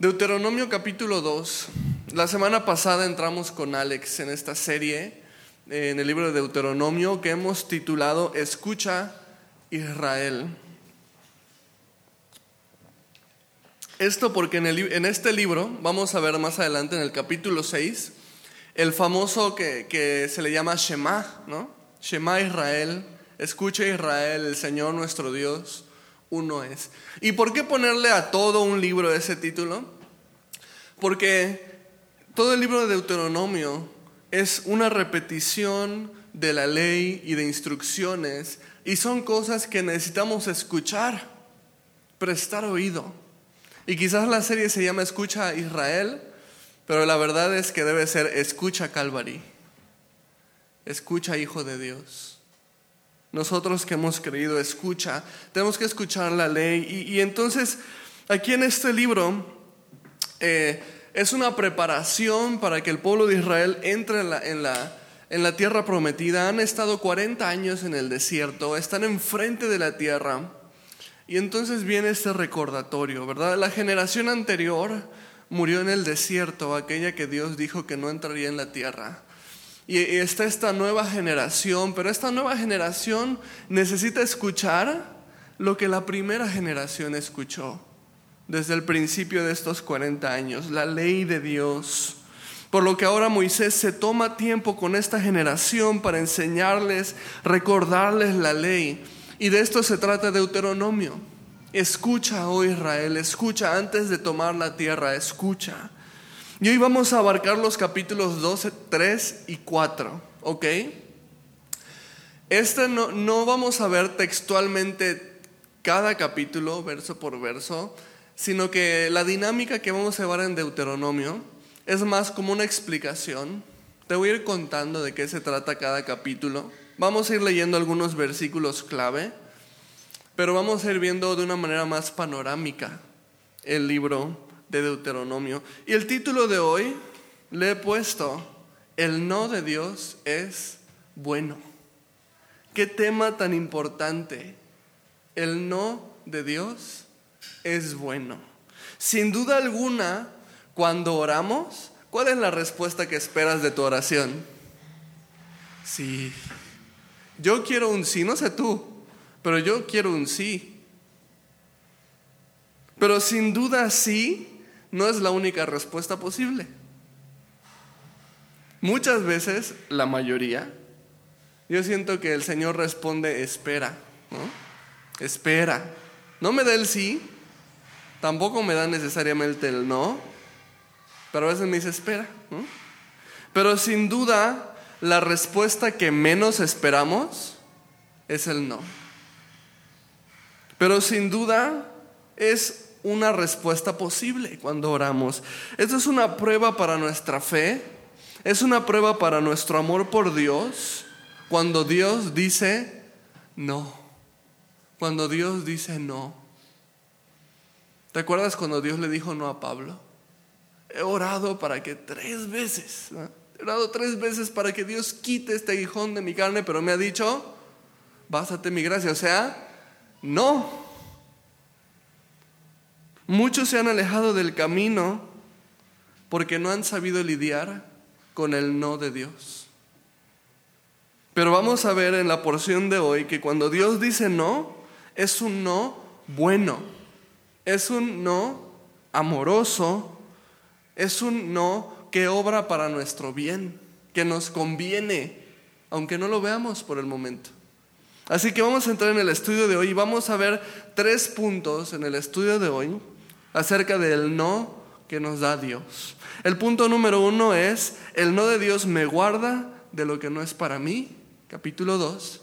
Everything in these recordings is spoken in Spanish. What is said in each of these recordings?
Deuteronomio capítulo 2. La semana pasada entramos con Alex en esta serie, eh, en el libro de Deuteronomio, que hemos titulado Escucha Israel. Esto porque en, este libro, vamos a ver más adelante en el capítulo 6, el famoso que, que se le llama Shema, ¿no? Shema Israel, escucha Israel, el Señor nuestro Dios uno es. ¿Y por qué ponerle a todo un libro ese título? Porque todo el libro de Deuteronomio es una repetición de la ley y de instrucciones y son cosas que necesitamos escuchar, prestar oído. Y quizás la serie se llama Escucha Israel, pero la verdad es que debe ser Escucha Calvary, escucha Hijo de Dios. Nosotros que hemos creído, escucha, tenemos que escuchar la ley. Y, entonces, aquí en este libro eh, es una preparación para que el pueblo de Israel entre en la, en, la, en la tierra prometida. Han estado 40 años en el desierto, están enfrente de la tierra. Y entonces viene este recordatorio, ¿verdad? La generación anterior murió en el desierto, aquella que Dios dijo que no entraría en la tierra. Y está esta nueva generación, pero esta nueva generación necesita escuchar lo que la primera generación escuchó desde el principio de estos 40 años, la ley de Dios. Por lo que ahora Moisés se toma tiempo con esta generación para enseñarles, recordarles la ley. Y de esto se trata Deuteronomio. Escucha, oh Israel, escucha antes de tomar la tierra, escucha. Y hoy vamos a abarcar los capítulos 12, 3 y 4, ¿ok? Este no, no vamos a ver textualmente cada capítulo, verso por verso, sino que la dinámica que vamos a llevar en Deuteronomio es más como una explicación. Te voy a ir contando de qué se trata cada capítulo. Vamos a ir leyendo algunos versículos clave, pero vamos a ir viendo de una manera más panorámica el libro de Deuteronomio. Y el título de hoy le he puesto, El no de Dios es bueno. Qué tema tan importante. El no de Dios es bueno. Sin duda alguna, cuando oramos, ¿cuál es la respuesta que esperas de tu oración? Sí. Yo quiero un sí, no sé tú, pero yo quiero un sí. Pero sin duda sí no es la única respuesta posible. Muchas veces, la mayoría, yo siento que el Señor responde, espera, ¿no? Espera. No me da el sí, tampoco me da necesariamente el no, pero a veces me dice, espera. Pero sin duda, la respuesta que menos esperamos es el no. Pero sin duda es una respuesta posible cuando oramos. Esto es una prueba para nuestra fe, es una prueba para nuestro amor por Dios, cuando Dios dice no, cuando Dios dice no. ¿Te acuerdas cuando Dios le dijo no a Pablo? He orado para que tres veces, he orado tres veces para que Dios quite este aguijón de mi carne, pero me ha dicho, básate mi gracia, o sea, no. Muchos se han alejado del camino porque no han sabido lidiar con el no de Dios. Pero vamos a ver en la porción de hoy que cuando Dios dice no, es un no bueno, es un no amoroso, es un no que obra para nuestro bien, que nos conviene, aunque no lo veamos por el momento. Así que vamos a entrar en el estudio de hoy y vamos a ver tres puntos en el estudio de hoy acerca del no que nos da Dios. El punto número uno es, el no de Dios me guarda de lo que no es para mí, capítulo 2.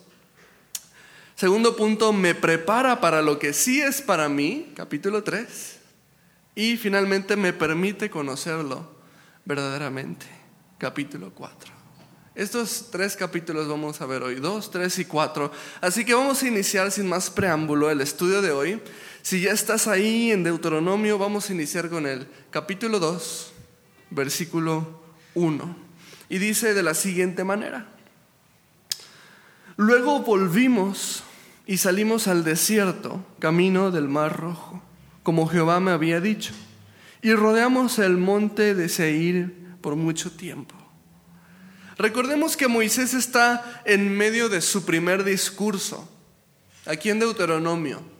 Segundo punto, me prepara para lo que sí es para mí, capítulo 3. Y finalmente me permite conocerlo verdaderamente, capítulo 4. Estos tres capítulos vamos a ver hoy, 2, 3 y 4. Así que vamos a iniciar sin más preámbulo el estudio de hoy si ya estás ahí en Deuteronomio, vamos a iniciar con el capítulo 2, versículo 1. Y dice de la siguiente manera. Luego volvimos y salimos al desierto, camino del Mar Rojo, como Jehová me había dicho. y rodeamos el monte de Seir por mucho tiempo. Recordemos que Moisés está en medio de su primer discurso, aquí en Deuteronomio.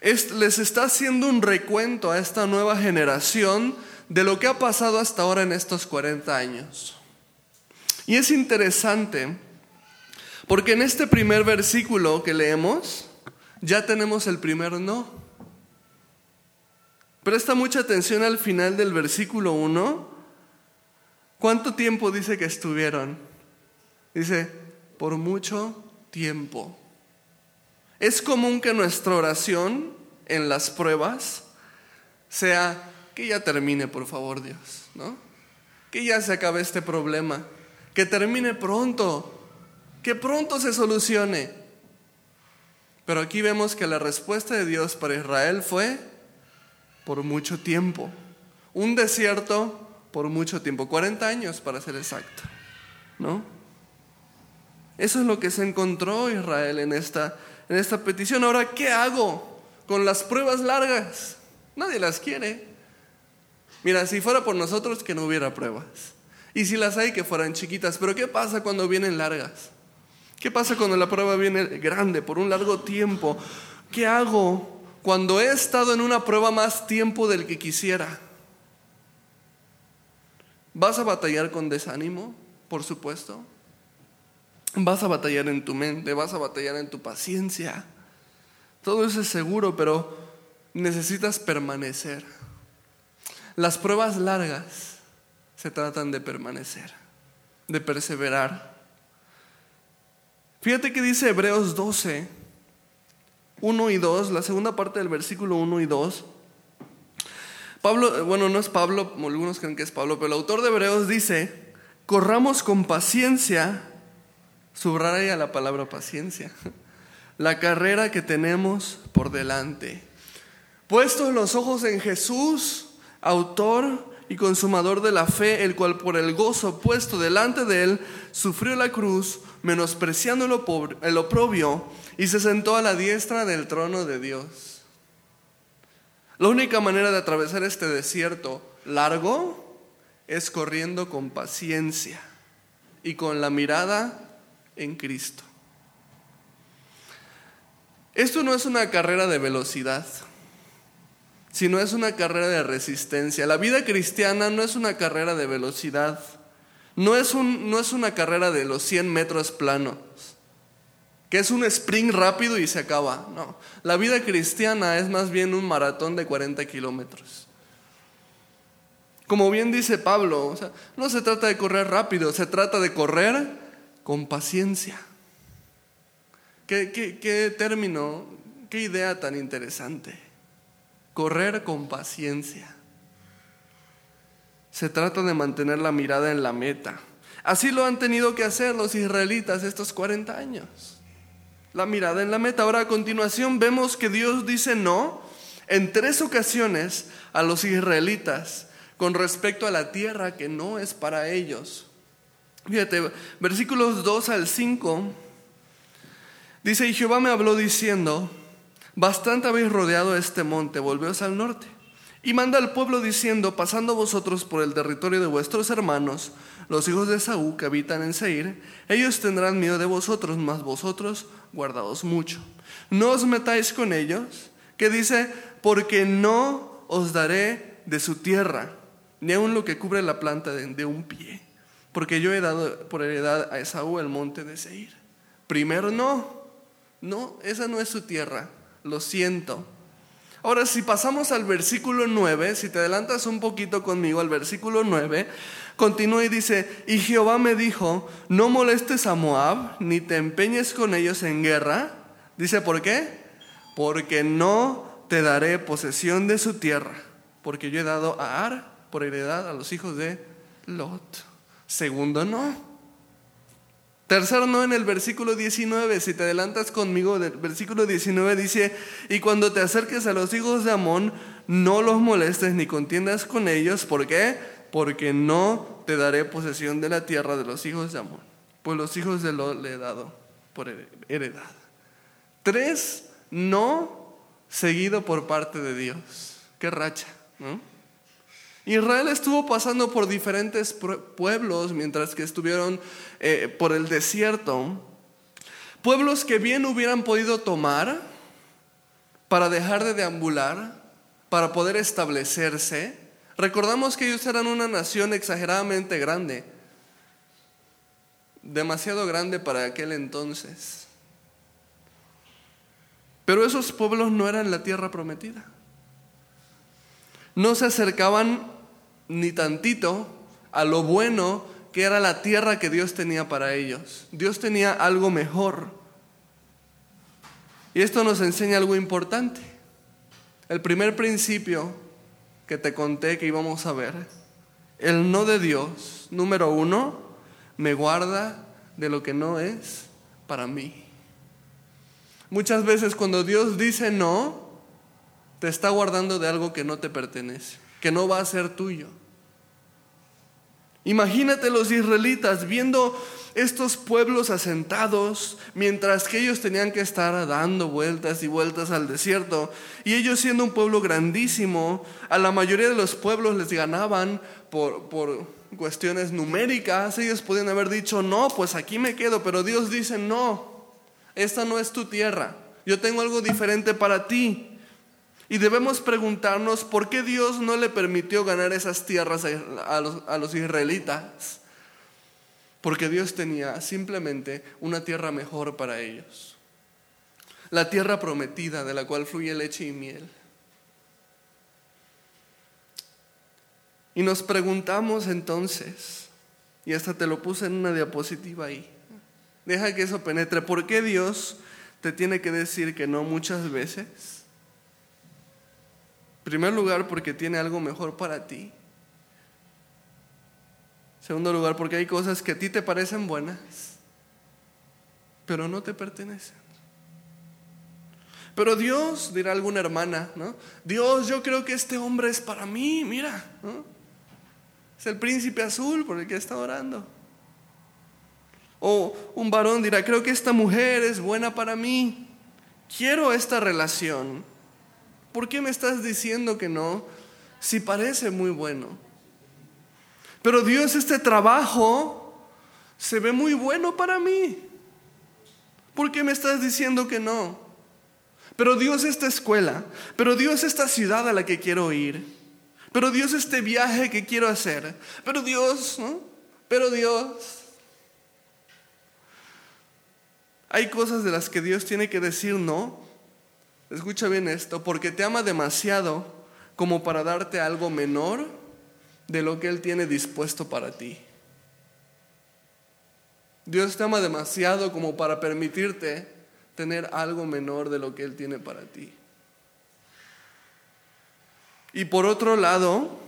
Les está haciendo un recuento a esta nueva generación de lo que ha pasado hasta ahora en estos 40 años. Y es interesante porque en este primer versículo que leemos ya tenemos el primer no. Presta mucha atención al final del versículo 1 ¿Cuánto tiempo dice que estuvieron? Dice, por mucho tiempo. Es común que nuestra oración en las pruebas sea que ya termine, por favor, Dios, ¿no? Que ya se acabe este problema, que termine pronto, que pronto se solucione. Pero aquí vemos que la respuesta de Dios para Israel fue por mucho tiempo. Un desierto por mucho tiempo, 40 años para ser exacto, ¿no? Eso es lo que se encontró Israel en esta, en esta petición. Ahora, ¿qué hago con las pruebas largas? Nadie las quiere. Mira, si fuera por nosotros, que no hubiera pruebas. Y si las hay, que fueran chiquitas. Pero ¿qué pasa cuando vienen largas? ¿Qué pasa cuando la prueba viene grande, por un largo tiempo? ¿Qué hago cuando he estado en una prueba más tiempo del que quisiera? ¿Vas a batallar con desánimo? Por supuesto. Vas a batallar en tu mente, vas a batallar en tu paciencia. Todo eso es seguro, pero necesitas permanecer. Las pruebas largas se tratan de permanecer, de perseverar. Fíjate que dice Hebreos 12, 1 y 2, la segunda parte del versículo 1 y 2. Pablo, bueno, no es Pablo, algunos creen que es Pablo, pero el autor de Hebreos dice, corramos con paciencia, subraya la palabra paciencia, la carrera que tenemos por delante. Puestos los ojos en Jesús, autor y consumador de la fe, el cual por el gozo puesto delante de él sufrió la cruz, menospreciando el oprobio, y se sentó a la diestra del trono de Dios. La única manera de atravesar este desierto largo es corriendo con paciencia y con la mirada en Cristo. Esto no es una carrera de velocidad, sino es una carrera de resistencia. La vida cristiana no es una carrera de velocidad, no es, un, no es una carrera de los 100 metros planos que es un sprint rápido y se acaba. No, la vida cristiana es más bien un maratón de 40 kilómetros. Como bien dice Pablo, no se trata de correr rápido, se trata de correr con paciencia. ¿Qué, término, qué idea tan interesante? Correr con paciencia. Se trata de mantener la mirada en la meta. Así lo han tenido que hacer los israelitas estos 40 años la mirada en la meta. Ahora a continuación vemos que Dios dice no en tres ocasiones a los israelitas con respecto a la tierra que no es para ellos. Fíjate, versículos 2 al 5 dice, y Jehová me habló diciendo, bastante habéis rodeado este monte, volveos al norte. Y manda al pueblo diciendo, pasando vosotros por el territorio de vuestros hermanos, los hijos de Saúl que habitan en Seir, ellos tendrán miedo de vosotros, mas vosotros guardaos mucho. No os metáis con ellos, que dice, porque no os daré de su tierra, ni aun lo que cubre la planta de, un pie, porque yo he dado por heredad a Esaú el monte de Seir. Primero no, no, esa no es su tierra, lo siento. Ahora, si pasamos al versículo 9, si te adelantas un poquito conmigo al versículo 9, continúa y dice, y Jehová me dijo, no molestes a Moab, ni te empeñes con ellos en guerra. Dice, ¿por qué? Porque no te daré posesión de su tierra, porque yo he dado a Ar por heredad a los hijos de Lot. Segundo, no. Tercero, no en el versículo 19, si te adelantas conmigo, el versículo 19 dice, y cuando te acerques a los hijos de Amón, no los molestes ni contiendas con ellos, ¿por qué? Porque no te daré posesión de la tierra de los hijos de Amón, pues los hijos de Lot le he dado por heredad. Tres, no seguido por parte de Dios. Qué racha. Israel estuvo pasando por diferentes pueblos mientras que estuvieron eh, por el desierto. Pueblos que bien hubieran podido tomar para dejar de deambular, para poder establecerse. Recordamos que ellos eran una nación exageradamente grande, demasiado grande para aquel entonces. Pero esos pueblos no eran la tierra prometida. No se acercaban ni tantito a lo bueno que era la tierra que Dios tenía para ellos. Dios tenía algo mejor. Y esto nos enseña algo importante. El primer principio que te conté que íbamos a ver, el no de Dios, número uno, me guarda de lo que no es para mí. Muchas veces cuando Dios dice no, te está guardando de algo que no te pertenece, que no va a ser tuyo. Imagínate los israelitas viendo estos pueblos asentados, mientras que ellos tenían que estar dando vueltas y vueltas al desierto, y ellos siendo un pueblo grandísimo, a la mayoría de los pueblos les ganaban por, por cuestiones numéricas, ellos podían haber dicho, no, pues aquí me quedo, pero Dios dice, no, esta no es tu tierra, yo tengo algo diferente para ti. Y debemos preguntarnos por qué Dios no le permitió ganar esas tierras a los, a los israelitas. Porque Dios tenía simplemente una tierra mejor para ellos. La tierra prometida de la cual fluye leche y miel. Y nos preguntamos entonces, y hasta te lo puse en una diapositiva ahí, Deja que eso penetre. ¿Por qué Dios te tiene que decir que no muchas veces? Primer lugar, porque tiene algo mejor para ti. Segundo lugar, porque hay cosas que a ti te parecen buenas, pero no te pertenecen. Pero Dios, dirá alguna hermana, ¿no? Dios, yo creo que este hombre es para mí, mira, Es el príncipe azul por el que está orando. O un varón dirá, creo que esta mujer es buena para mí. Quiero esta relación. ¿Por qué me estás diciendo que no? Si parece muy bueno. Pero Dios, este trabajo se ve muy bueno para mí. ¿Por qué me estás diciendo que no? Pero Dios, esta escuela. Pero Dios, esta ciudad a la que quiero ir. Pero Dios, este viaje que quiero hacer. Pero Dios, ¿no? Pero Dios. Hay cosas de las que Dios tiene que decir no. Escucha bien esto, porque te ama demasiado como para darte algo menor de lo que Él tiene dispuesto para ti. Dios te ama demasiado como para permitirte tener algo menor de lo que Él tiene para ti. Y por otro lado,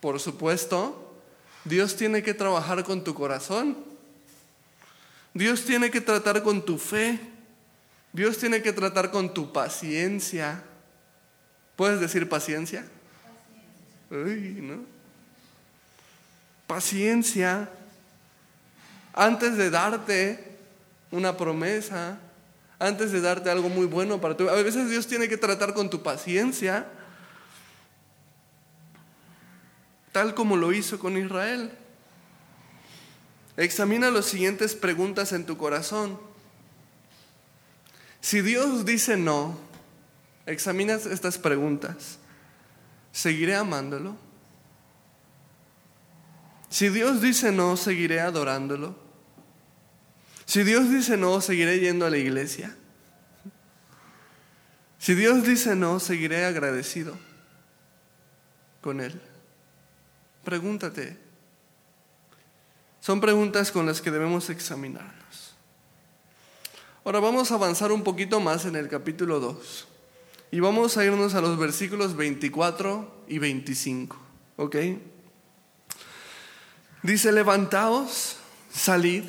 por supuesto, Dios tiene que trabajar con tu corazón. Dios tiene que tratar con tu fe. Dios tiene que tratar con tu paciencia. ¿Puedes decir paciencia? Paciencia. Antes de darte una promesa, antes de darte algo muy bueno para ti. A veces Dios tiene que tratar con tu paciencia, tal como lo hizo con Israel. Examina las siguientes preguntas en tu corazón. Si Dios dice no, examina estas preguntas. ¿Seguiré amándolo? Si Dios dice no, seguiré adorándolo. Si Dios dice no, seguiré yendo a la iglesia. Si Dios dice no, seguiré agradecido con Él. Pregúntate, son preguntas con las que debemos examinarnos. Ahora vamos a avanzar un poquito más en el capítulo 2 y vamos a irnos a los versículos 24 y 25. ¿Ok? Dice, levantaos, salid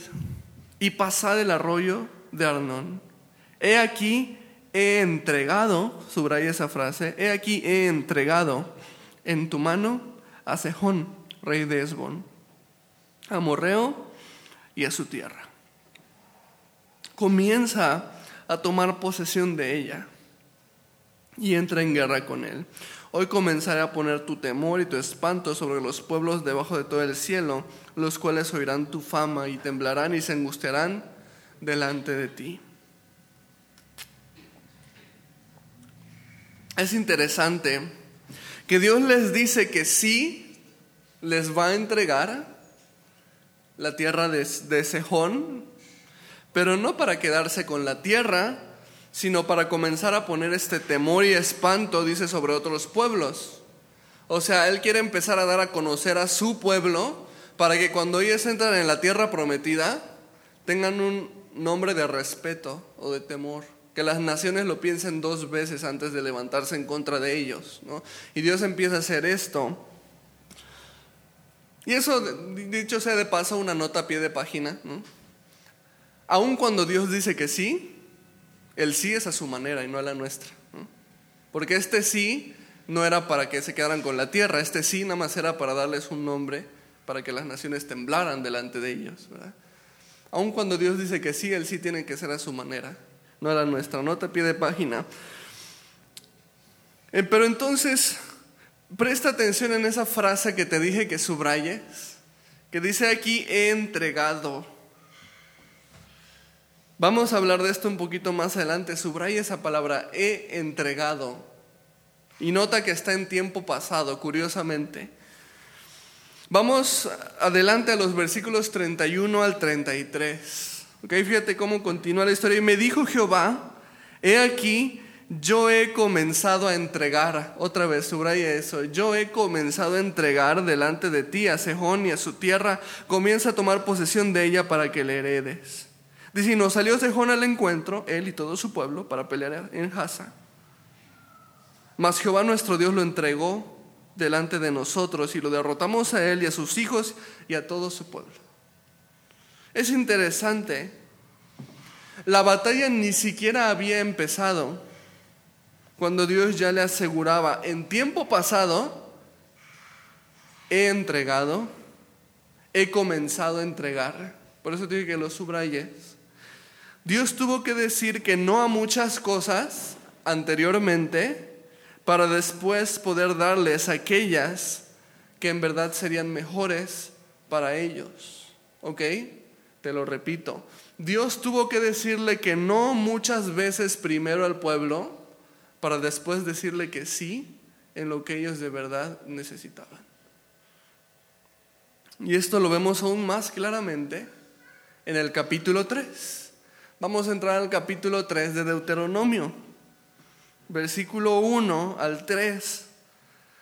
y pasad el arroyo de Arnón. He aquí, he entregado, subraya esa frase, he aquí, he entregado en tu mano a Sejón, rey de Esbón a Morreo y a su tierra. Comienza a tomar posesión de ella y entra en guerra con él. Hoy comenzaré a poner tu temor y tu espanto sobre los pueblos debajo de todo el cielo, los cuales oirán tu fama y temblarán y se angustiarán delante de ti. Es interesante que Dios les dice que sí les va a entregar la tierra de, de Sejón, pero no para quedarse con la tierra, sino para comenzar a poner este temor y espanto, dice, sobre otros pueblos. O sea, Él quiere empezar a dar a conocer a su pueblo para que cuando ellos entran en la tierra prometida tengan un nombre de respeto o de temor que las naciones lo piensen dos veces antes de levantarse en contra de ellos. Y Dios empieza a hacer esto. Y eso, dicho sea de paso, una nota a pie de página. Aun cuando Dios dice que sí, el sí es a su manera y no a la nuestra. Porque este sí no era para que se quedaran con la tierra, este sí nada más era para darles un nombre, para que las naciones temblaran delante de ellos. Aun cuando Dios dice que sí, el sí tiene que ser a su manera no era nuestra nota a pie de página. Eh, pero entonces, presta atención en esa frase que te dije que subrayes, que dice aquí, he entregado. Vamos a hablar de esto un poquito más adelante. Subraya esa palabra, he entregado. Y nota que está en tiempo pasado, curiosamente. Vamos adelante a los versículos 31 al 33. Okay, fíjate cómo continúa la historia. Y me dijo Jehová, he aquí, yo he comenzado a entregar, otra vez subraya eso, yo he comenzado a entregar delante de ti a Sejón y a su tierra, comienza a tomar posesión de ella para que le heredes. Dice, y nos salió Sejón al encuentro, él y todo su pueblo, para pelear en Haza. Mas Jehová nuestro Dios lo entregó delante de nosotros y lo derrotamos a él y a sus hijos y a todo su pueblo. Es interesante, la batalla ni siquiera había empezado cuando Dios ya le aseguraba, en tiempo pasado, he entregado, he comenzado a entregar. Por eso dije que lo subrayes. Dios tuvo que decir que no a muchas cosas anteriormente para después poder darles aquellas que en verdad serían mejores para ellos. ¿Ok? Te lo repito. Dios tuvo que decirle que no muchas veces primero al pueblo para después decirle que sí en lo que ellos de verdad necesitaban. Y esto lo vemos aún más claramente en el capítulo 3. Vamos a entrar al capítulo 3 de Deuteronomio, versículo 1 al 3.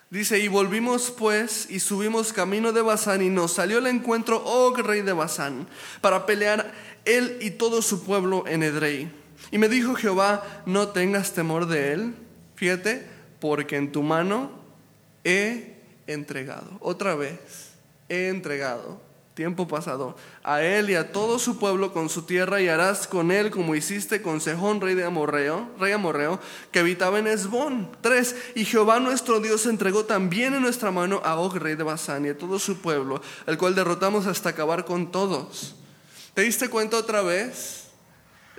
Dice, y volvimos pues y subimos camino de Basán y nos salió el encuentro, oh rey de Basán, para pelear él y todo su pueblo en Edrei. Y me dijo Jehová, no tengas temor de él, fíjate, porque en tu mano he entregado. Otra vez, he entregado tiempo pasado, a él y a todo su pueblo con su tierra, y harás con él como hiciste con Sejón, rey de Amorreo, rey Amorreo, que habitaba en Esbón. Tres, y Jehová nuestro Dios entregó también en nuestra mano a Og, rey de Basán, y a todo su pueblo, el cual derrotamos hasta acabar con todos. ¿Te diste cuenta otra vez?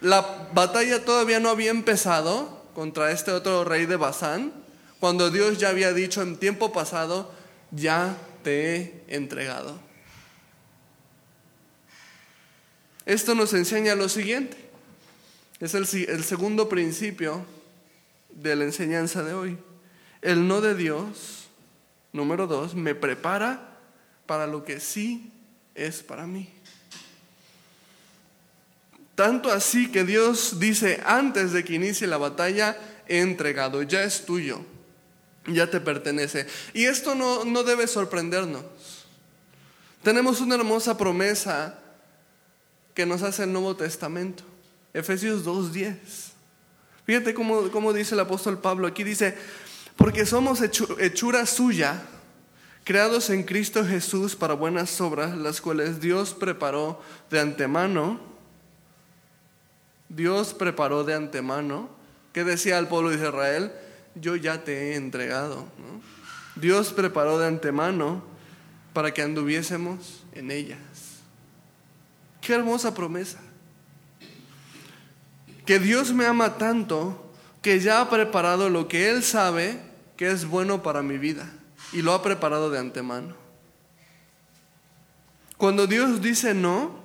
La batalla todavía no había empezado contra este otro rey de Basán, cuando Dios ya había dicho en tiempo pasado, ya te he entregado. Esto nos enseña lo siguiente. Es el, segundo principio de la enseñanza de hoy. El no de Dios, número dos, me prepara para lo que sí es para mí. Tanto así que Dios dice, antes de que inicie la batalla, he entregado, ya es tuyo, ya te pertenece. Y esto no, no debe sorprendernos. Tenemos una hermosa promesa que nos hace el Nuevo Testamento. Efesios 2.10. Fíjate cómo, cómo, dice el apóstol Pablo. Aquí dice, porque somos hechura suya, creados en Cristo Jesús para buenas obras, las cuales Dios preparó de antemano. Dios preparó de antemano. ¿Qué decía al pueblo de Israel? Yo ya te he entregado. Dios preparó de antemano para que anduviésemos en ella. Qué hermosa promesa. Que Dios me ama tanto que ya ha preparado lo que Él sabe que es bueno para mi vida y lo ha preparado de antemano. Cuando Dios dice no,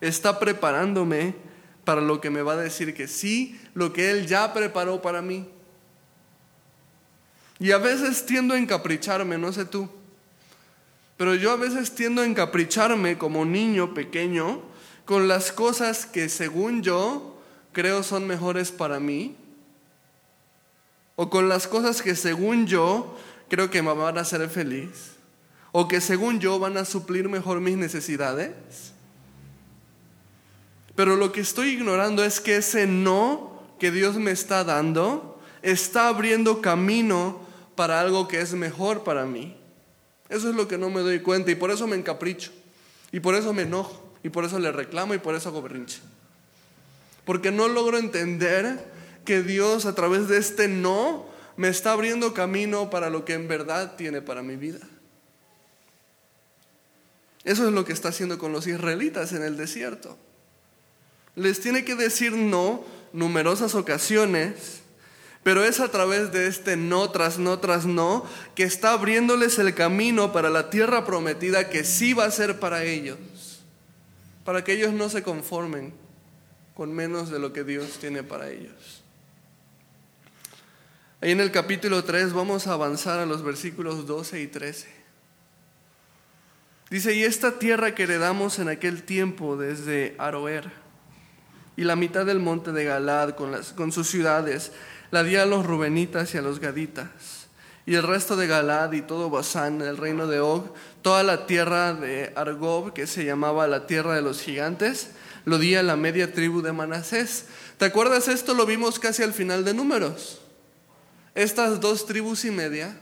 está preparándome para lo que me va a decir que sí, lo que Él ya preparó para mí. Y a veces tiendo a encapricharme, no sé tú, pero yo a veces tiendo a encapricharme como niño pequeño con las cosas que según yo creo son mejores para mí, o con las cosas que según yo creo que me van a hacer feliz, o que según yo van a suplir mejor mis necesidades. Pero lo que estoy ignorando es que ese no que Dios me está dando está abriendo camino para algo que es mejor para mí. Eso es lo que no me doy cuenta y por eso me encapricho. Y por eso me enojo. Y por eso le reclamo y por eso hago. Porque no logro entender que Dios a través de este no me está abriendo camino para lo que en verdad tiene para mi vida. Eso es lo que está haciendo con los israelitas en el desierto. Les tiene que decir no numerosas ocasiones pero es a través de este no tras no tras no que está abriéndoles el camino para la tierra prometida que sí va a ser para ellos. Para que ellos no se conformen con menos de lo que Dios tiene para ellos. Ahí en el capítulo 3 vamos a avanzar a los versículos 12 y 13. Dice, y esta tierra que heredamos en aquel tiempo desde Aroer y la mitad del monte de Galad con, las, con sus ciudades, la di a los rubenitas y a los gaditas. Y el resto de Galad y todo Basán, el reino de Og, toda la tierra de Argob, que se llamaba la tierra de los gigantes, lo di a la media tribu de Manasés. ¿Te acuerdas esto? Lo vimos casi al final de Números. Estas dos tribus y media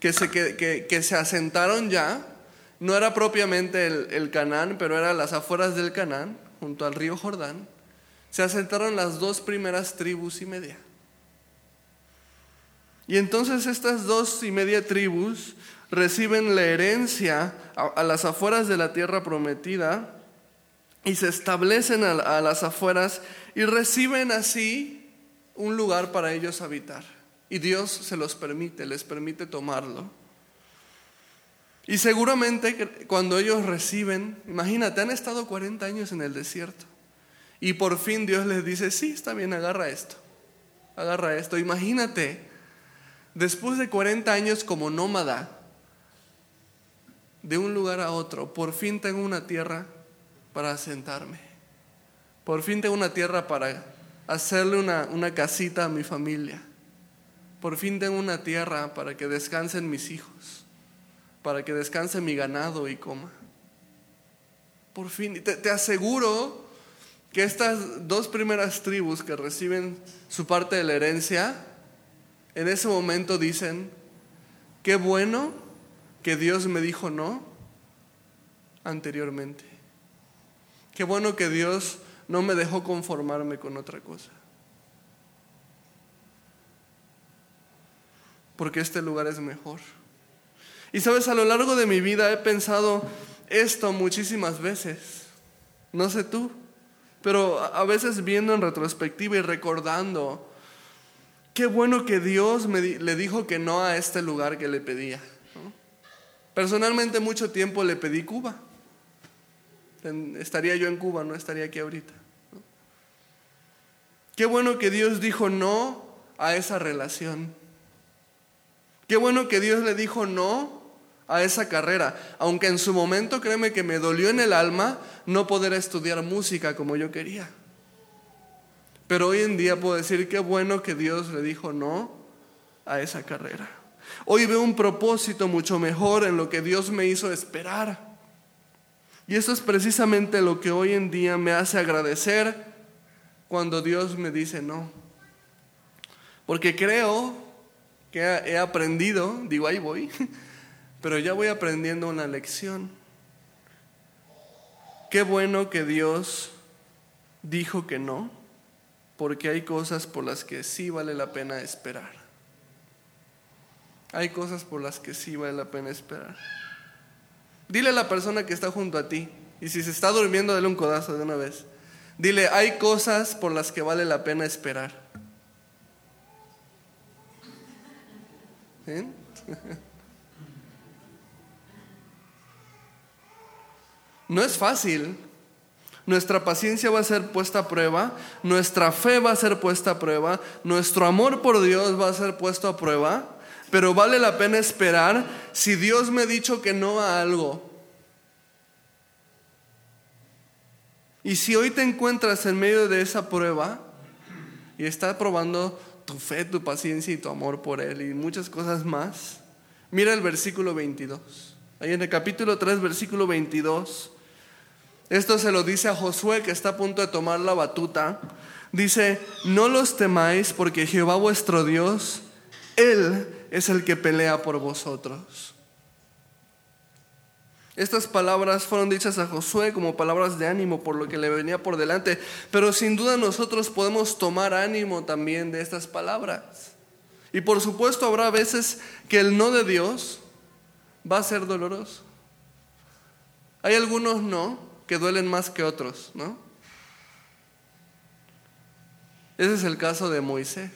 que se, que, se asentaron ya, no era propiamente el, el Canaán, pero era las afueras del Canaán, junto al río Jordán, se asentaron las dos primeras tribus y media. Y entonces estas dos y media tribus reciben la herencia a, las afueras de la tierra prometida y se establecen a, las afueras y reciben así un lugar para ellos habitar. Y Dios se los permite, les permite tomarlo. Y seguramente cuando ellos reciben, imagínate, han estado 40 años en el desierto. Y por fin Dios les dice, sí, está bien, agarra esto. Agarra esto. Imagínate después de 40 años como nómada, de un lugar a otro, por fin tengo una tierra para asentarme. Por fin tengo una tierra para hacerle una, casita a mi familia. Por fin tengo una tierra para que descansen mis hijos, para que descanse mi ganado y coma. Por fin, te aseguro que estas dos primeras tribus que reciben su parte de la herencia, en ese momento dicen, qué bueno que Dios me dijo no anteriormente. Qué bueno que Dios no me dejó conformarme con otra cosa. Porque este lugar es mejor. Y sabes, a lo largo de mi vida he pensado esto muchísimas veces. No sé tú, pero a veces viendo en retrospectiva y recordando qué bueno que Dios me le dijo que no a este lugar que le pedía. Personalmente mucho tiempo le pedí Cuba. Estaría yo en Cuba, no estaría aquí ahorita. Qué bueno que Dios dijo no a esa relación. Qué bueno que Dios le dijo no a esa carrera, aunque en su momento créeme que me dolió en el alma no poder estudiar música como yo quería. Pero hoy en día puedo decir qué bueno que Dios le dijo no a esa carrera. Hoy veo un propósito mucho mejor en lo que Dios me hizo esperar. Y eso es precisamente lo que hoy en día me hace agradecer cuando Dios me dice no. Porque creo que he aprendido, digo ahí voy, pero ya voy aprendiendo una lección. Qué bueno que Dios dijo que no porque hay cosas por las que sí vale la pena esperar. Hay cosas por las que sí vale la pena esperar. Dile a la persona que está junto a ti, y si se está durmiendo, dale un codazo de una vez. Dile, hay cosas por las que vale la pena esperar. ¿eh? No es fácil. Nuestra paciencia va a ser puesta a prueba, nuestra fe va a ser puesta a prueba, nuestro amor por Dios va a ser puesto a prueba, pero vale la pena esperar si Dios me ha dicho que no a algo. Y si hoy te encuentras en medio de esa prueba y está probando tu fe, tu paciencia y tu amor por Él y muchas cosas más, mira el versículo 22. Ahí en el capítulo 3, versículo 22. Esto se lo dice a Josué que está a punto de tomar la batuta. Dice, no los temáis porque Jehová vuestro Dios, Él es el que pelea por vosotros. Estas palabras fueron dichas a Josué como palabras de ánimo por lo que le venía por delante, pero sin duda nosotros podemos tomar ánimo también de estas palabras. Y por supuesto habrá veces que el no de Dios va a ser doloroso. Hay algunos no que duelen más que otros, ¿no? Ese es el caso de Moisés.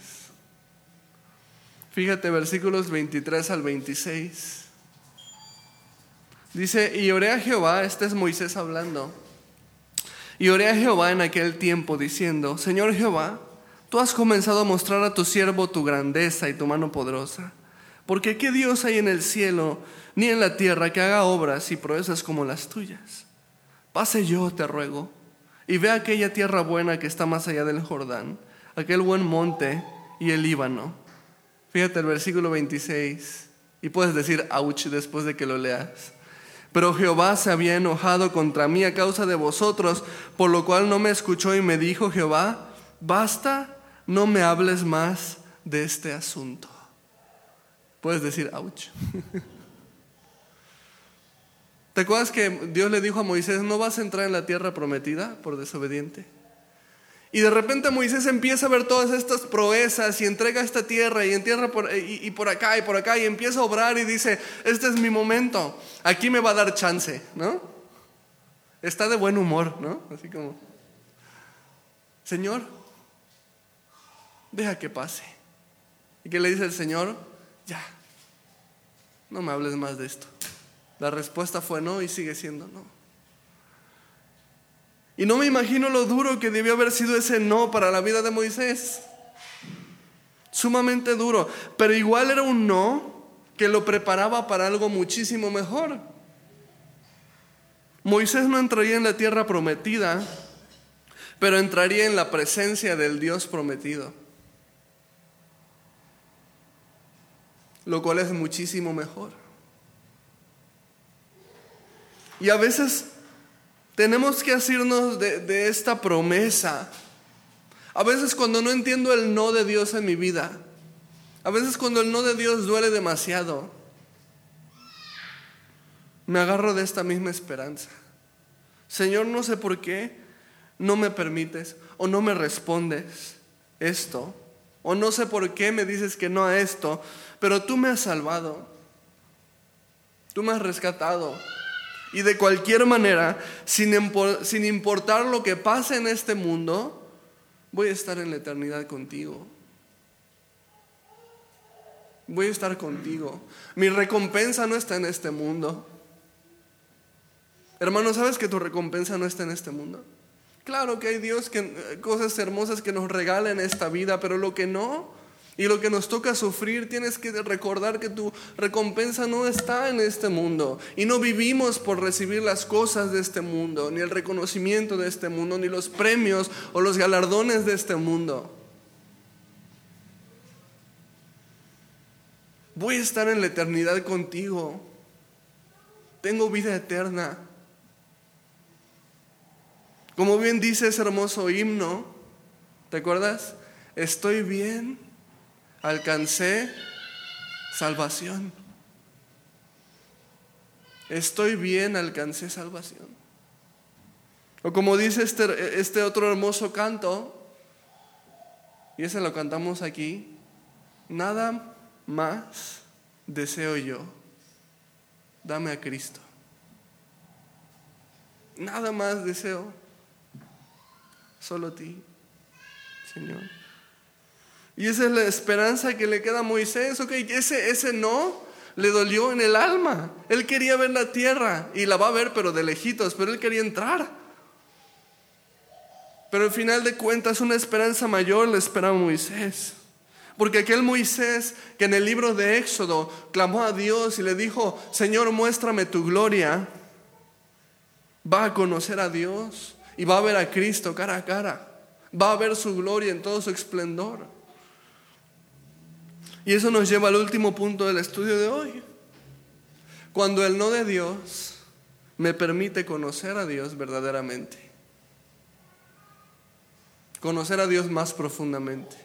Fíjate versículos 23 al 26. Dice, y oré a Jehová, este es Moisés hablando, y oré a Jehová en aquel tiempo diciendo, Señor Jehová, tú has comenzado a mostrar a tu siervo tu grandeza y tu mano poderosa, porque ¿qué Dios hay en el cielo ni en la tierra que haga obras y proezas como las tuyas? Pase yo, te ruego, y ve aquella tierra buena que está más allá del Jordán, aquel buen monte y el Líbano. Fíjate el versículo 26, y puedes decir, ouch, después de que lo leas. Pero Jehová se había enojado contra mí a causa de vosotros, por lo cual no me escuchó y me dijo, Jehová, basta, no me hables más de este asunto. Puedes decir, ouch. ¿Te acuerdas que Dios le dijo a Moisés, no vas a entrar en la tierra prometida por desobediente? Y de repente Moisés empieza a ver todas estas proezas y entrega esta tierra y entierra por, y, por acá y por acá y empieza a obrar y dice, este es mi momento, aquí me va a dar chance, ¿no? Está de buen humor, ¿no? Así como, Señor, deja que pase. ¿Y qué le dice el Señor? Ya, no me hables más de esto. La respuesta fue no y sigue siendo no. Y no me imagino lo duro que debió haber sido ese no para la vida de Moisés. Sumamente duro. Pero igual era un no que lo preparaba para algo muchísimo mejor. Moisés no entraría en la tierra prometida, pero entraría en la presencia del Dios prometido. Lo cual es muchísimo mejor. Y a veces tenemos que asirnos de, esta promesa. A veces cuando no entiendo el no de Dios en mi vida, a veces cuando el no de Dios duele demasiado, me agarro de esta misma esperanza. Señor, no sé por qué no me permites o no me respondes esto, o no sé por qué me dices que no a esto, pero tú me has salvado, tú me has rescatado. Y de cualquier manera, sin, importar lo que pase en este mundo, voy a estar en la eternidad contigo. Voy a estar contigo. Mi recompensa no está en este mundo. Hermano, ¿sabes que tu recompensa no está en este mundo? Claro que hay Dios que cosas hermosas que nos regala en esta vida, pero lo que no, y lo que nos toca sufrir, tienes que recordar que tu recompensa no está en este mundo. Y no vivimos por recibir las cosas de este mundo, ni el reconocimiento de este mundo, ni los premios o los galardones de este mundo. Voy a estar en la eternidad contigo. Tengo vida eterna. Como bien dice ese hermoso himno, ¿te acuerdas? Estoy bien alcancé salvación. Estoy bien, alcancé salvación. O como dice este, este otro hermoso canto, y ese lo cantamos aquí, nada más deseo yo, dame a Cristo. Nada más deseo, solo ti, Señor. Y esa es la esperanza que le queda a Moisés. Ok, ese, ese no le dolió en el alma. Él quería ver la tierra y la va a ver, pero de lejitos, pero él quería entrar. Pero al final de cuentas, una esperanza mayor le espera a Moisés. Porque aquel Moisés que en el libro de Éxodo clamó a Dios y le dijo, Señor, muéstrame tu gloria, va a conocer a Dios y va a ver a Cristo cara a cara. Va a ver su gloria en todo su esplendor. Y eso nos lleva al último punto del estudio de hoy. Cuando el no de Dios me permite conocer a Dios verdaderamente. Conocer a Dios más profundamente.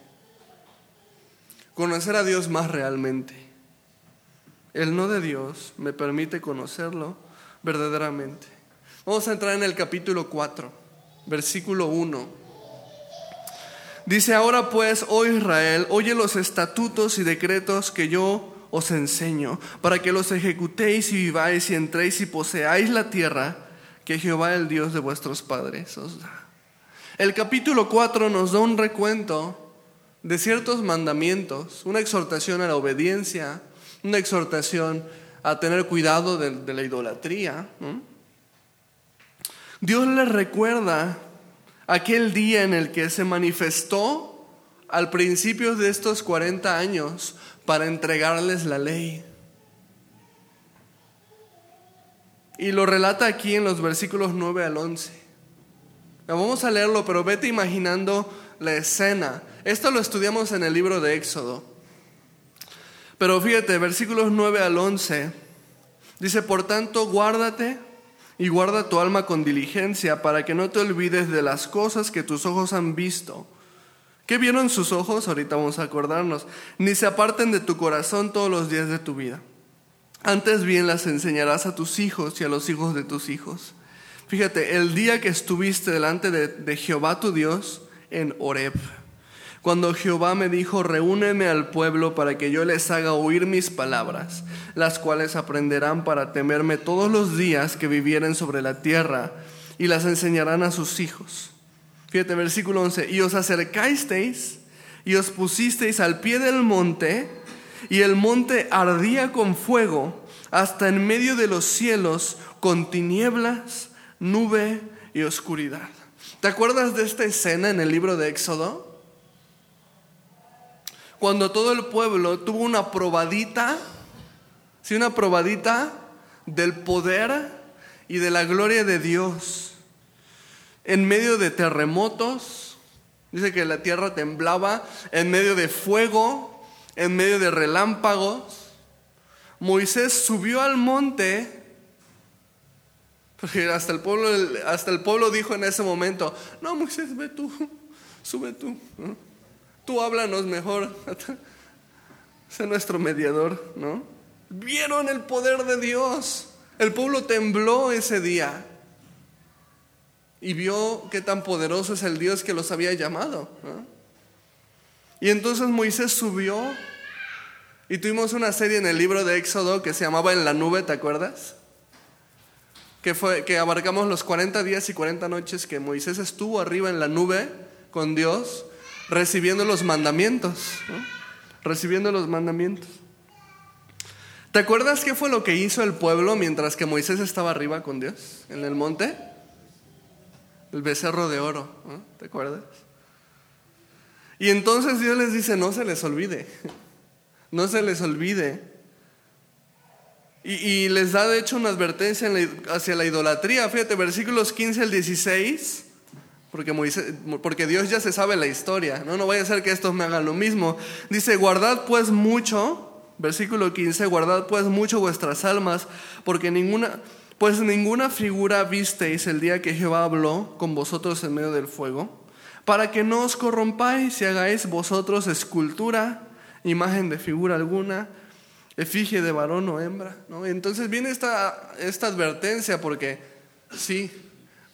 Conocer a Dios más realmente. El no de Dios me permite conocerlo verdaderamente. Vamos a entrar en el capítulo 4, versículo 1. Dice, ahora pues, oh Israel, oye los estatutos y decretos que yo os enseño, para que los ejecutéis y viváis y entréis y poseáis la tierra que Jehová el Dios de vuestros padres os da. El capítulo 4 nos da un recuento de ciertos mandamientos, una exhortación a la obediencia, una exhortación a tener cuidado de, la idolatría. Dios les recuerda aquel día en el que se manifestó al principio de estos 40 años para entregarles la ley. Y lo relata aquí en los versículos 9 al 11. Vamos a leerlo, pero vete imaginando la escena. Esto lo estudiamos en el libro de Éxodo. Pero fíjate, versículos 9 al 11. Dice, por tanto, guárdate y guarda tu alma con diligencia para que no te olvides de las cosas que tus ojos han visto. ¿Qué vieron sus ojos? Ahorita vamos a acordarnos. Ni se aparten de tu corazón todos los días de tu vida. Antes bien las enseñarás a tus hijos y a los hijos de tus hijos. Fíjate, el día que estuviste delante de, de Jehová tu Dios en Horeb cuando Jehová me dijo, reúneme al pueblo para que yo les haga oír mis palabras, las cuales aprenderán para temerme todos los días que vivieren sobre la tierra, y las enseñarán a sus hijos. Fíjate, versículo 11, y os acercasteis y os pusisteis al pie del monte, y el monte ardía con fuego hasta en medio de los cielos, con tinieblas, nube y oscuridad. ¿Te acuerdas de esta escena en el libro de Éxodo? Cuando todo el pueblo tuvo una probadita, sí, una probadita del poder y de la gloria de Dios. En medio de terremotos, dice que la tierra temblaba, en medio de fuego, en medio de relámpagos. Moisés subió al monte, porque hasta el pueblo, hasta el pueblo dijo en ese momento, no Moisés, ve tú, sube tú tú háblanos mejor, sé nuestro mediador, ¿no? Vieron el poder de Dios. El pueblo tembló ese día y vio qué tan poderoso es el Dios que los había llamado. Y entonces Moisés subió y tuvimos una serie en el libro de Éxodo que se llamaba En la nube, ¿te acuerdas? Que, fue, que abarcamos los 40 días y 40 noches que Moisés estuvo arriba en la nube con Dios recibiendo los mandamientos, recibiendo los mandamientos. ¿Te acuerdas qué fue lo que hizo el pueblo mientras que Moisés estaba arriba con Dios en el monte? El becerro de oro, ¿te acuerdas? Y entonces Dios les dice, no se les olvide, no se les olvide. Y, les da de hecho una advertencia hacia la idolatría. Fíjate, versículos 15 al 16 porque, porque Dios ya se sabe la historia, ¿no? No vaya a ser que estos me hagan lo mismo. Dice, guardad pues mucho, versículo 15, guardad pues mucho vuestras almas, porque ninguna, pues ninguna figura visteis el día que Jehová habló con vosotros en medio del fuego, para que no os corrompáis y hagáis vosotros escultura, imagen de figura alguna, efigie de varón o hembra. Entonces viene esta, esta advertencia porque, sí,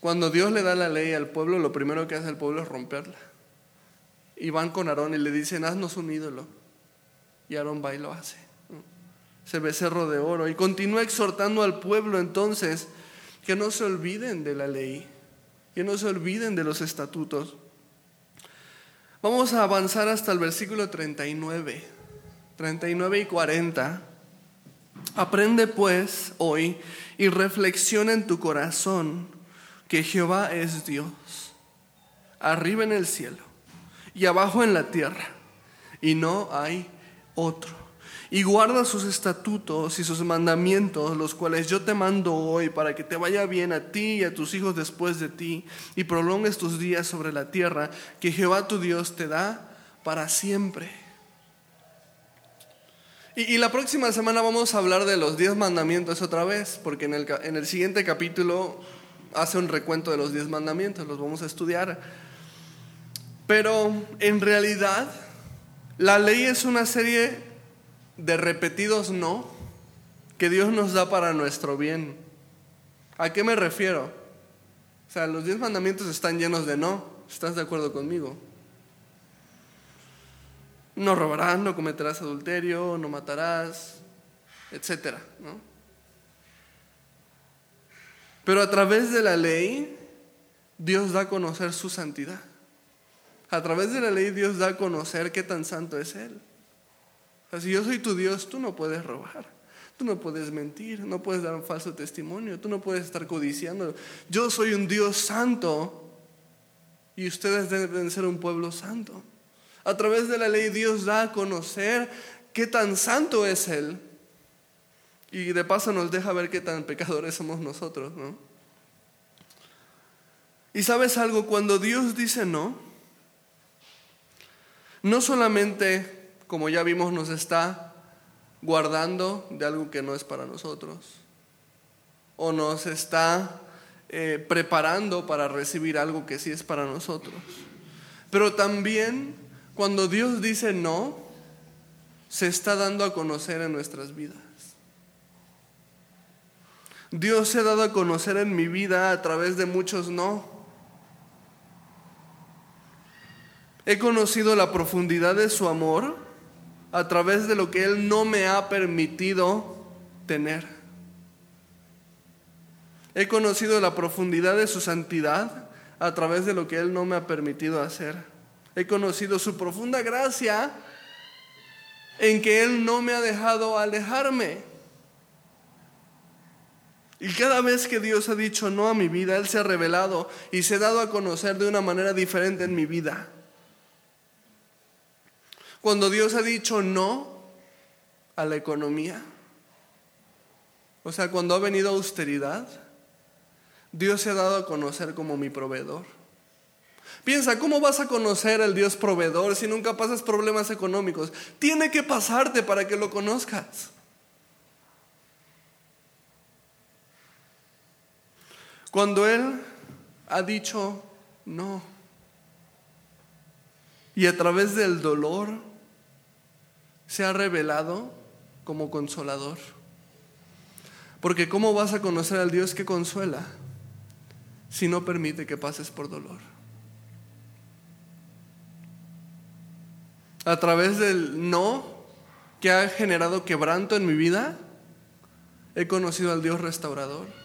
cuando Dios le da la ley al pueblo, lo primero que hace el pueblo es romperla. Y van con Aarón y le dicen, haznos un ídolo. Y Aarón va y lo hace. Ese becerro de oro. Y continúa exhortando al pueblo entonces que no se olviden de la ley, que no se olviden de los estatutos. Vamos a avanzar hasta el versículo 39, 39 y 40. Aprende pues hoy y reflexiona en tu corazón que Jehová es Dios, arriba en el cielo y abajo en la tierra, y no hay otro y guarda sus estatutos y sus mandamientos, los cuales yo te mando hoy, para que te vaya bien a ti y a tus hijos después de ti, y prolongues tus días sobre la tierra que Jehová tu Dios te da para siempre. Y, la próxima semana vamos a hablar de los diez mandamientos otra vez, porque en el, en el siguiente capítulo hace un recuento de los diez mandamientos, los vamos a estudiar. Pero en realidad, la ley es una serie de repetidos no que Dios nos da para nuestro bien. ¿A qué me refiero? O sea, los diez mandamientos están llenos de no. ¿Estás de acuerdo conmigo? No robarás, no cometerás adulterio, no matarás, etcétera, ¿no? Pero a través de la ley, Dios da a conocer su santidad. A través de la ley, Dios da a conocer qué tan santo es Él si yo soy tu Dios, tú no puedes robar. Tú no puedes mentir, no puedes dar un falso testimonio, tú no puedes estar codiciando. Yo soy un Dios santo y ustedes deben ser un pueblo santo. A través de la ley Dios da a conocer qué tan santo es Él. Y de paso nos deja ver qué tan pecadores somos nosotros, ¿no? Y sabes algo, cuando Dios dice no, no solamente como ya vimos, nos está guardando de algo que no es para nosotros. O nos está eh, preparando para recibir algo que sí es para nosotros. Pero también cuando Dios dice no, se está dando a conocer en nuestras vidas. Dios se ha dado a conocer en mi vida a través de muchos no. He conocido la profundidad de su amor a través de lo que Él no me ha permitido tener. He conocido la profundidad de su santidad a través de lo que Él no me ha permitido hacer. He conocido su profunda gracia en que Él no me ha dejado alejarme. Y cada vez que Dios ha dicho no a mi vida, Él se ha revelado y se ha dado a conocer de una manera diferente en mi vida. Cuando Dios ha dicho no a la economía, o sea, cuando ha venido austeridad, Dios se ha dado a conocer como mi proveedor. Piensa, ¿cómo vas a conocer al Dios proveedor si nunca pasas problemas económicos? Tiene que pasarte para que lo conozcas. Cuando Él ha dicho no, y a través del dolor, se ha revelado como consolador. Porque ¿cómo vas a conocer al Dios que consuela si no permite que pases por dolor? A través del no que ha generado quebranto en mi vida, he conocido al Dios restaurador.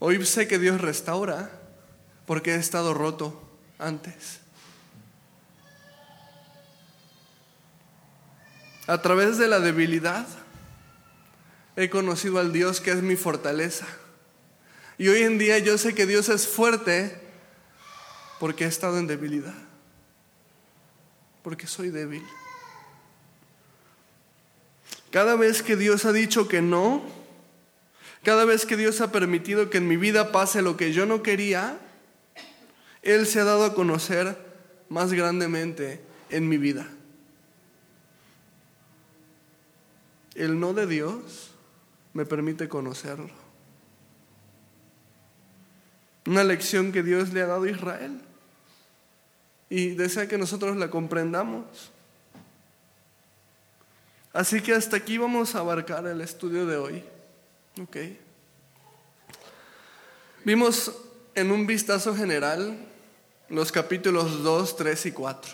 Hoy sé que Dios restaura porque he estado roto antes. A través de la debilidad he conocido al Dios que es mi fortaleza. Y hoy en día yo sé que Dios es fuerte porque he estado en debilidad. Porque soy débil. Cada vez que Dios ha dicho que no, cada vez que Dios ha permitido que en mi vida pase lo que yo no quería, Él se ha dado a conocer más grandemente en mi vida. el no de Dios me permite conocerlo. Una lección que Dios le ha dado a Israel y desea que nosotros la comprendamos. Así que hasta aquí vamos a abarcar el estudio de hoy. ¿Ok? Vimos en un vistazo general los capítulos 2, 3 y 4.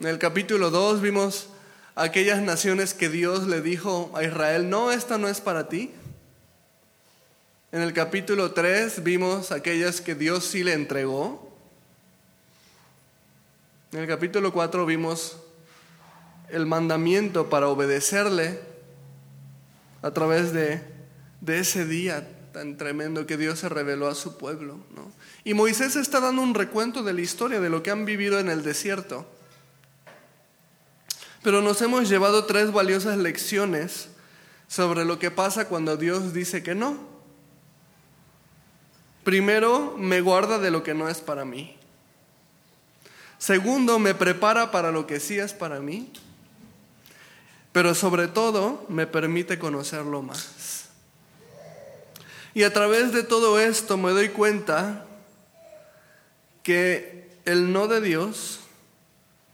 En el capítulo 2 vimos aquellas naciones que Dios le dijo a Israel, no, esta no es para ti. En el capítulo 3 vimos aquellas que Dios sí le entregó En el capítulo 4 vimos el mandamiento para obedecerle a través de, de ese día tan tremendo que Dios se reveló a su pueblo. ¿no? Y Moisés está dando un recuento de la historia de lo que han vivido en el desierto. Pero nos hemos llevado tres valiosas lecciones sobre lo que pasa cuando Dios dice que no. Primero, me guarda de lo que no es para mí. Segundo, me prepara para lo que sí es para mí. Pero sobre todo, me permite conocerlo más. Y a través de todo esto me doy cuenta que el no de Dios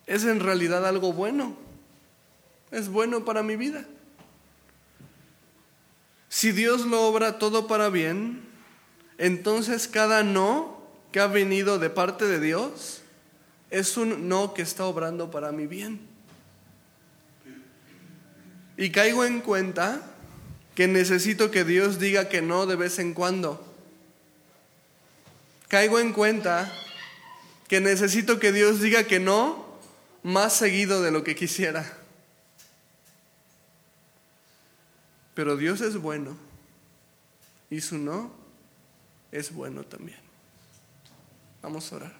es en realidad algo bueno. Es bueno para mi vida. Si Dios lo obra todo para bien, entonces cada no que ha venido de parte de Dios es un no que está obrando para mi bien. Y caigo en cuenta que necesito que Dios diga que no de vez en cuando. Caigo en cuenta que necesito que Dios diga que no más seguido de lo que quisiera. Pero Dios es bueno y su no es bueno también. Vamos a orar.